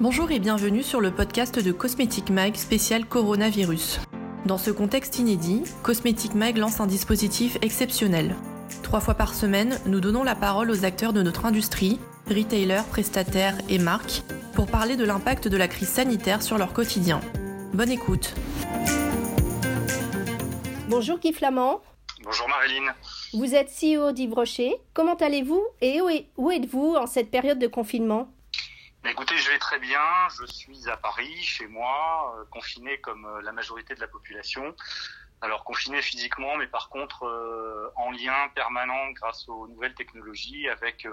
Bonjour et bienvenue sur le podcast de Cosmetic Mag spécial coronavirus. Dans ce contexte inédit, Cosmetic Mag lance un dispositif exceptionnel. Trois fois par semaine, nous donnons la parole aux acteurs de notre industrie, retailers, prestataires et marques, pour parler de l'impact de la crise sanitaire sur leur quotidien. Bonne écoute. Bonjour Guy Flamand. Bonjour Marilyn. Vous êtes CEO d'Yves Rocher. Comment allez-vous et où êtes-vous en cette période de confinement? Écoutez, je vais très bien. Je suis à Paris, chez moi, euh, confiné comme euh, la majorité de la population. Alors confiné physiquement, mais par contre euh, en lien permanent grâce aux nouvelles technologies avec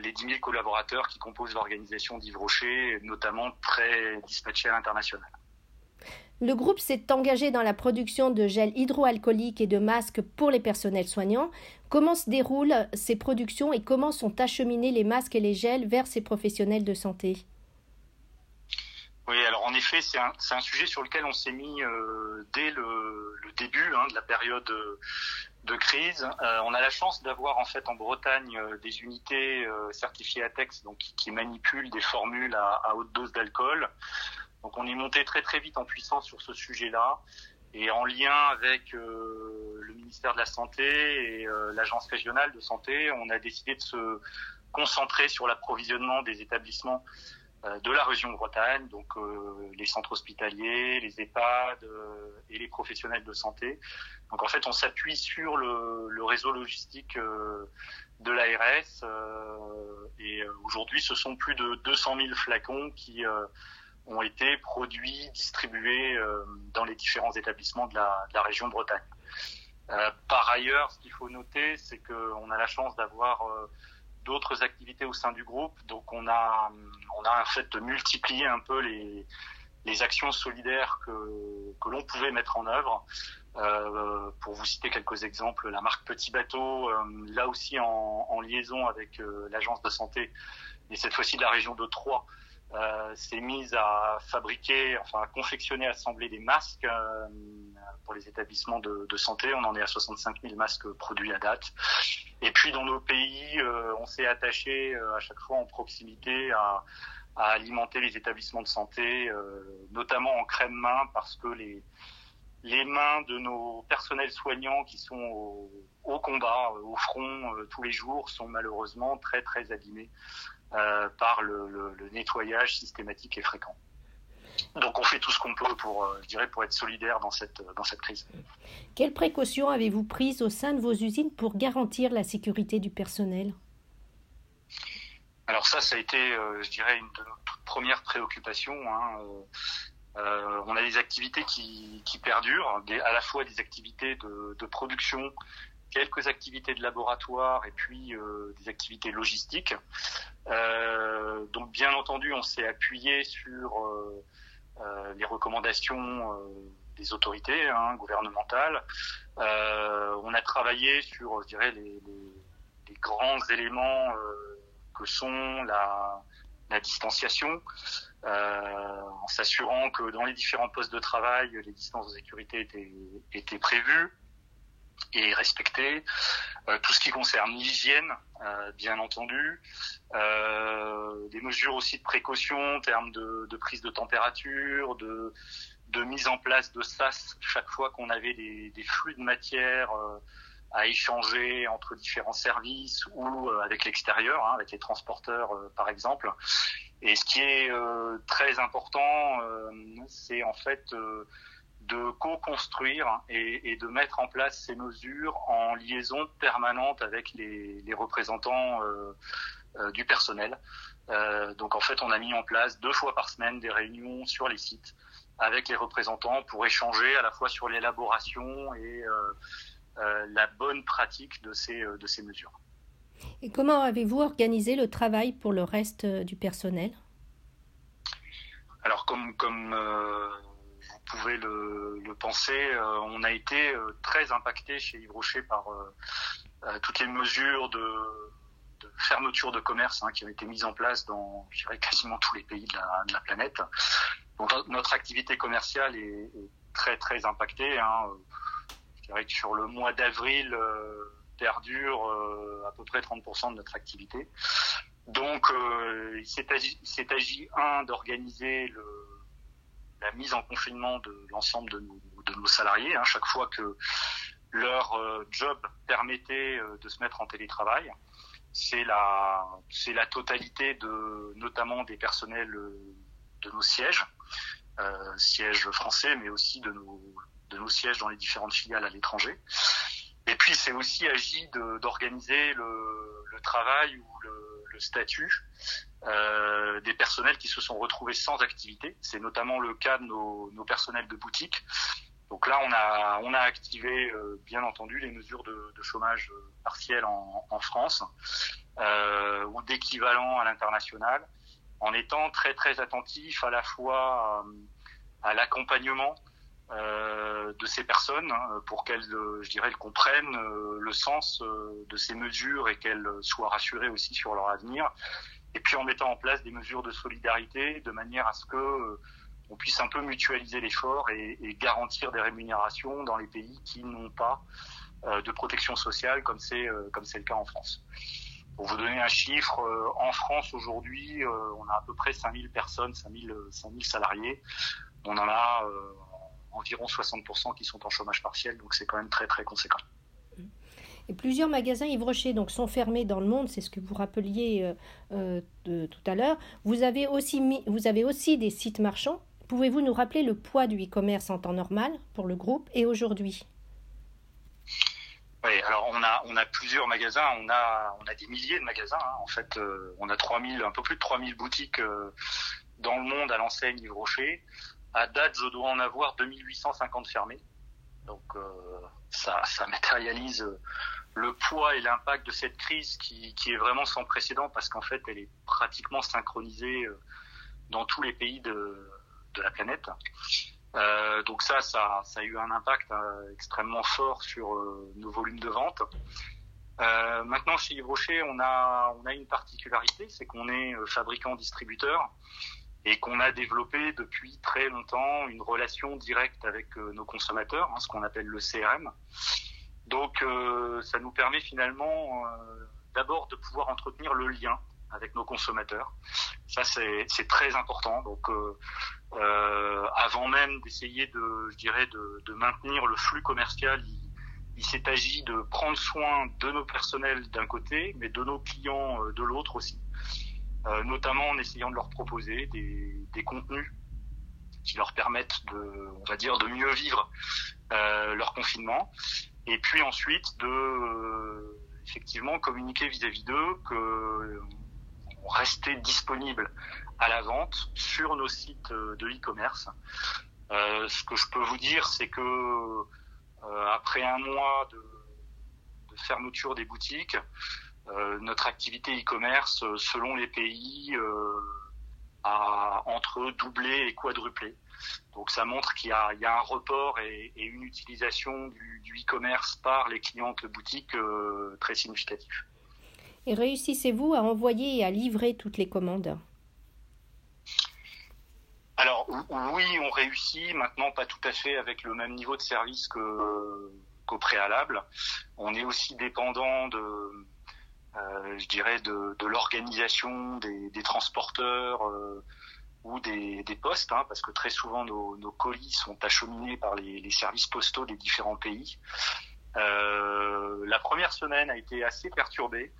les 10 000 collaborateurs qui composent l'organisation d'Yves Rocher, notamment très dispatchés à l'international. Le groupe s'est engagé dans la production de gel hydroalcoolique et de masques pour les personnels soignants. Comment se déroulent ces productions et comment sont acheminés les masques et les gels vers ces professionnels de santé? Oui, alors en effet, c'est un, sujet sur lequel on s'est mis euh, dès le, début hein, de la période de, crise. Euh, on a la chance d'avoir en fait en Bretagne euh, des unités certifiées ATEX, donc qui, manipulent des formules à haute dose d'alcool. Donc on est monté très très vite en puissance sur ce sujet-là et en lien avec euh, le ministère de la Santé et euh, l'agence régionale de santé, on a décidé de se concentrer sur l'approvisionnement des établissements euh, de la région Bretagne, donc les centres hospitaliers, les EHPAD et les professionnels de santé. Donc en fait, on s'appuie sur le, le, réseau logistique de l'ARS et aujourd'hui, ce sont plus de 200 000 flacons qui ont été produits, distribués euh, dans les différents établissements de la, de la région Bretagne. Euh, par ailleurs, ce qu'il faut noter, c'est qu'on a la chance d'avoir euh, d'autres activités au sein du groupe. Donc on a, on a en fait multiplié un peu les, les actions solidaires que, que l'on pouvait mettre en œuvre. Euh, pour vous citer quelques exemples, la marque Petit Bateau, euh, là aussi en, en liaison avec l'agence de santé, et cette fois-ci de la région de Troyes, s'est mise à fabriquer, enfin à confectionner, assembler des masques euh, pour les établissements de, santé. On en est à 65 000 masques produits à date. Et puis dans nos pays, euh, on s'est attaché à chaque fois en proximité à, alimenter les établissements de santé, notamment en crème main, parce que les mains de nos personnels soignants qui sont au, combat, au front tous les jours, sont malheureusement très très abîmés euh, par le, le, nettoyage systématique et fréquent. Donc on fait tout ce qu'on peut pour, euh, je dirais, pour être solidaire dans cette, dans cette crise. Quelles précautions avez-vous prises au sein de vos usines pour garantir la sécurité du personnel? Alors ça, ça a été, euh, je dirais, une de nos premières préoccupations. Hein. Euh, on a des activités qui, qui perdurent, des, à la fois des activités de, de production quelques activités de laboratoire et puis euh, des activités logistiques. Euh, donc bien entendu, on s'est appuyé sur euh, les recommandations des autorités hein, gouvernementales. on a travaillé sur, je dirais, les, grands éléments que sont la, distanciation, en s'assurant que dans les différents postes de travail, les distances de sécurité étaient prévues et respecter. Euh, tout ce qui concerne l'hygiène, euh, bien entendu, euh, des mesures aussi de précaution en termes de, de, prise de température, de, de mise en place de SAS chaque fois qu'on avait des, des, flux de matière euh, à échanger entre différents services ou euh, avec l'extérieur, hein, avec les transporteurs par exemple. Et ce qui est très important, c'est en fait de co-construire et, et, de mettre en place ces mesures en liaison permanente avec les, les représentants euh, euh, du personnel. Euh, donc en fait, on a mis en place deux fois par semaine des réunions sur les sites avec les représentants pour échanger à la fois sur l'élaboration et la bonne pratique de ces, de ces mesures. Et comment avez-vous organisé le travail pour le reste du personnel? Alors comme comme pouvez le, le penser, euh, on a été euh, très impacté chez Yves Rocher par euh, toutes les mesures de, fermeture de commerce hein, qui ont été mises en place dans, quasiment tous les pays de la, planète. Notre activité commerciale est, très très impactée. Hein. Je dirais que sur le mois d'avril perdure à peu près 30% de notre activité. Donc, il s'est agi, un, d'organiser la mise en confinement de l'ensemble de nos, salariés, hein, chaque fois que leur job permettait de se mettre en télétravail c'est la c'est la totalité de notamment des personnels de nos sièges, euh, sièges français, mais aussi de nos de nos sièges dans les différentes filiales à l'étranger. Et puis c'est aussi agi d'organiser le, travail ou le statut euh, des personnels qui se sont retrouvés sans activité. C'est notamment le cas de nos, nos personnels de boutique donc là, on a, on a activé, euh, bien entendu, les mesures de, chômage euh, partiel en, France euh, ou d'équivalent à l'international, en étant très très attentif à la fois à, l'accompagnement de ces personnes hein, pour qu'elles, je dirais, comprennent le sens de ces mesures et qu'elles soient rassurées aussi sur leur avenir. Et puis en mettant en place des mesures de solidarité de manière à ce que on puisse un peu mutualiser l'effort et, garantir des rémunérations dans les pays qui n'ont pas euh, de protection sociale comme c'est euh, comme c'est le cas en France. Pour vous donner un chiffre, euh, en France aujourd'hui, on a à peu près 5000 personnes, 5000 5000 salariés. On en a environ 60% qui sont en chômage partiel, donc c'est quand même très très conséquent. Plusieurs magasins Yves Rocher donc, sont fermés dans le monde, c'est ce que vous rappeliez de, tout à l'heure. Vous, avez aussi vous avez aussi des sites marchands Pouvez-vous nous rappeler le poids du e-commerce en temps normal pour le groupe et aujourd'hui? Oui, alors on a on a plusieurs magasins, on a des milliers de magasins. Hein. En fait, euh, on a 3000, un peu plus de 3000 boutiques euh, dans le monde à l'enseigne Yves Rocher. À date, je dois en avoir 2850 fermés. Donc euh, ça ça matérialise le poids et l'impact de cette crise qui qui est vraiment sans précédent parce qu'en fait, elle est pratiquement synchronisée dans tous les pays de de la planète. Euh, donc ça, ça, ça, a eu un impact euh, extrêmement fort sur euh, nos volumes de vente. Euh, maintenant, chez Yves Rocher, on a, on a une particularité, c'est qu'on est fabricant-distributeur et qu'on a développé depuis très longtemps une relation directe avec nos consommateurs, hein, ce qu'on appelle le CRM. Donc, ça nous permet finalement d'abord de pouvoir entretenir le lien avec nos consommateurs. Ça, c'est très important. Donc, euh, euh, avant même d'essayer de, je dirais, de, de, maintenir le flux commercial, il, il s'est agi de prendre soin de nos personnels d'un côté, mais de nos clients euh, de l'autre aussi. Euh, notamment en essayant de leur proposer des, des, contenus qui leur permettent de, on va dire, de mieux vivre euh, leur confinement. Et puis ensuite de euh, effectivement communiquer vis-à-vis d'eux que rester disponible à la vente sur nos sites de e-commerce. Euh, ce que je peux vous dire, c'est que euh, après un mois de, de, fermeture des boutiques, notre activité e-commerce, euh, selon les pays, a entre doublé et quadruplé. Donc ça montre qu'il y, y a, un report et, et une utilisation du, du e-commerce par les clients de boutique très significatif. Et réussissez-vous à envoyer et à livrer toutes les commandes? Alors oui, on réussit. Maintenant, pas tout à fait avec le même niveau de service qu'au préalable. On est aussi dépendant de, euh, je dirais, de, l'organisation des, transporteurs euh, ou des, postes, hein, parce que très souvent nos, colis sont acheminés par les, services postaux des différents pays. Euh, la première semaine a été assez perturbée.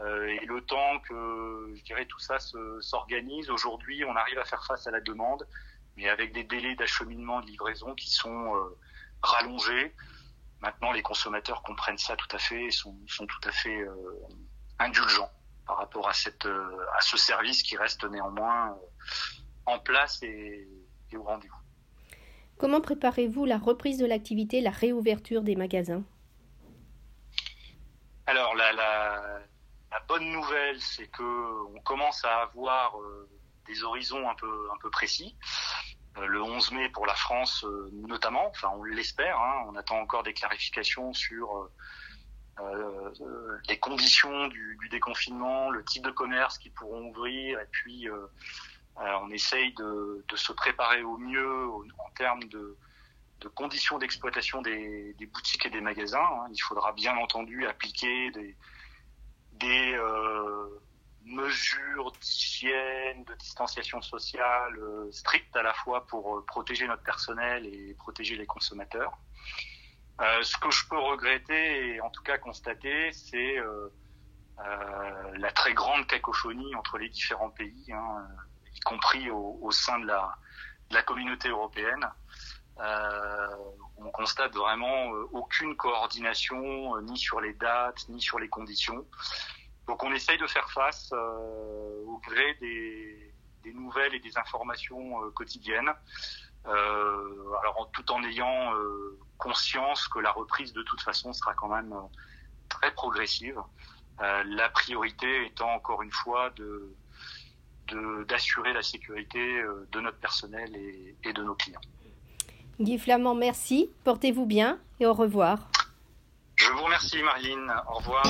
Euh, et le temps que, je dirais, tout ça s'organise, aujourd'hui, on arrive à faire face à la demande, mais avec des délais d'acheminement, de livraison qui sont euh, rallongés. Maintenant, les consommateurs comprennent ça tout à fait et sont, sont tout à fait euh, indulgents par rapport à, cette, à ce service qui reste néanmoins en place et, et au rendez-vous. Comment préparez-vous la reprise de l'activité, la réouverture des magasins? Alors, la, la, la bonne nouvelle, c'est que on commence à avoir euh, des horizons un peu un peu précis. Euh, le 11 mai pour la France euh, notamment, enfin on l'espère. Hein, on attend encore des clarifications sur les conditions du, déconfinement, le type de commerce qui pourront ouvrir, et puis on essaye de, se préparer au mieux en termes de, conditions d'exploitation des, boutiques et des magasins. Hein. Il faudra bien entendu appliquer des, des, euh, mesures d'hygiène, de distanciation sociale strictes à la fois pour protéger notre personnel et protéger les consommateurs. ce que je peux regretter et en tout cas constater, c'est la très grande cacophonie entre les différents pays, hein, y compris au, sein de la, de la communauté européenne. Euh, on constate vraiment euh, aucune coordination, euh, ni sur les dates, ni sur les conditions. Donc on essaye de faire face au gré des, des, nouvelles et des informations quotidiennes, alors tout en ayant conscience que la reprise de toute façon sera quand même très progressive. la priorité étant encore une fois de d'assurer la sécurité de notre personnel et, et de nos clients. Guy Flamand, merci. Portez-vous bien et au revoir. Je vous remercie, Marine. Au revoir.